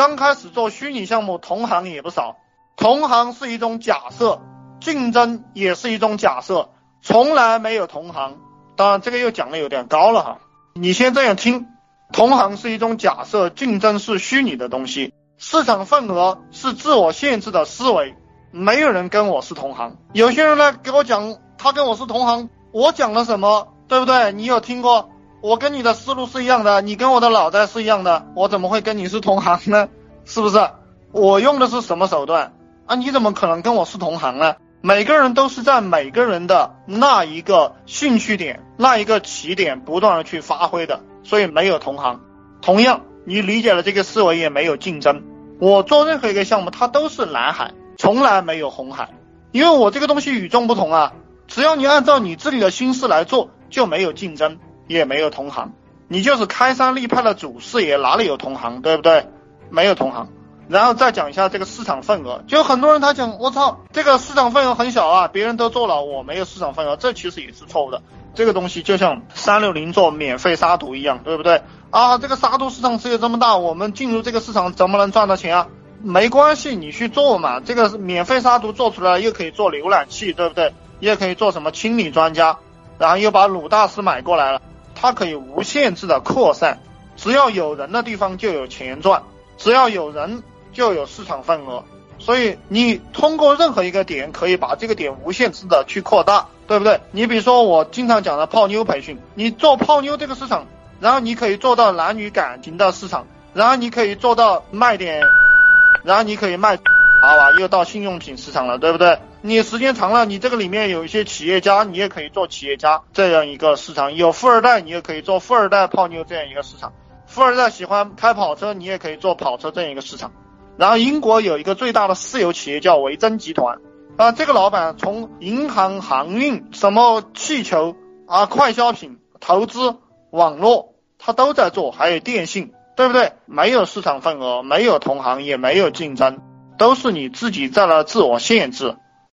刚开始做虚拟项目，同行也不少。同行是一种假设，竞争也是一种假设，从来没有同行。当然，这个又讲的有点高了哈。你先这样听，同行是一种假设，竞争是虚拟的东西，市场份额是自我限制的思维，没有人跟我是同行。有些人呢给我讲，他跟我是同行，我讲了什么，对不对？你有听过？我跟你的思路是一样的，你跟我的脑袋是一样的，我怎么会跟你是同行呢？是不是？我用的是什么手段？啊，你怎么可能跟我是同行呢？每个人都是在每个人的那一个兴趣点、那一个起点不断的去发挥的，所以没有同行。同样，你理解了这个思维，也没有竞争。我做任何一个项目，它都是蓝海，从来没有红海，因为我这个东西与众不同啊。只要你按照你自己的心思来做，就没有竞争，也没有同行。你就是开山立派的祖师爷，哪里有同行，对不对？没有同行。然后再讲一下这个市场份额，就很多人他讲，我操，这个市场份额很小啊，别人都做了，我没有市场份额，这其实也是错误的。这个东西就像三六零做免费杀毒一样，对不对？啊，这个杀毒市场只有这么大，我们进入这个市场怎么能赚到钱啊？没关系，你去做嘛，这个免费杀毒做出来又可以做浏览器，对不对？也可以做什么清理专家，然后又把鲁大师买过来了，它可以无限制的扩散，只要有人的地方就有钱赚，只要有人。就有市场份额，所以你通过任何一个点可以把这个点无限制的去扩大，对不对？你比如说我经常讲的泡妞培训，你做泡妞这个市场，然后你可以做到男女感情的市场，然后你可以做到卖点，然后你可以卖，好吧，又到信用品市场了，对不对？你时间长了，你这个里面有一些企业家，你也可以做企业家这样一个市场，有富二代，你也可以做富二代泡妞这样一个市场，富二代喜欢开跑车，你也可以做跑车这样一个市场。然后英国有一个最大的私有企业叫维珍集团，啊，这个老板从银行、航运、什么气球啊、快消品、投资、网络，他都在做，还有电信，对不对？没有市场份额，没有同行，也没有竞争，都是你自己在那自我限制。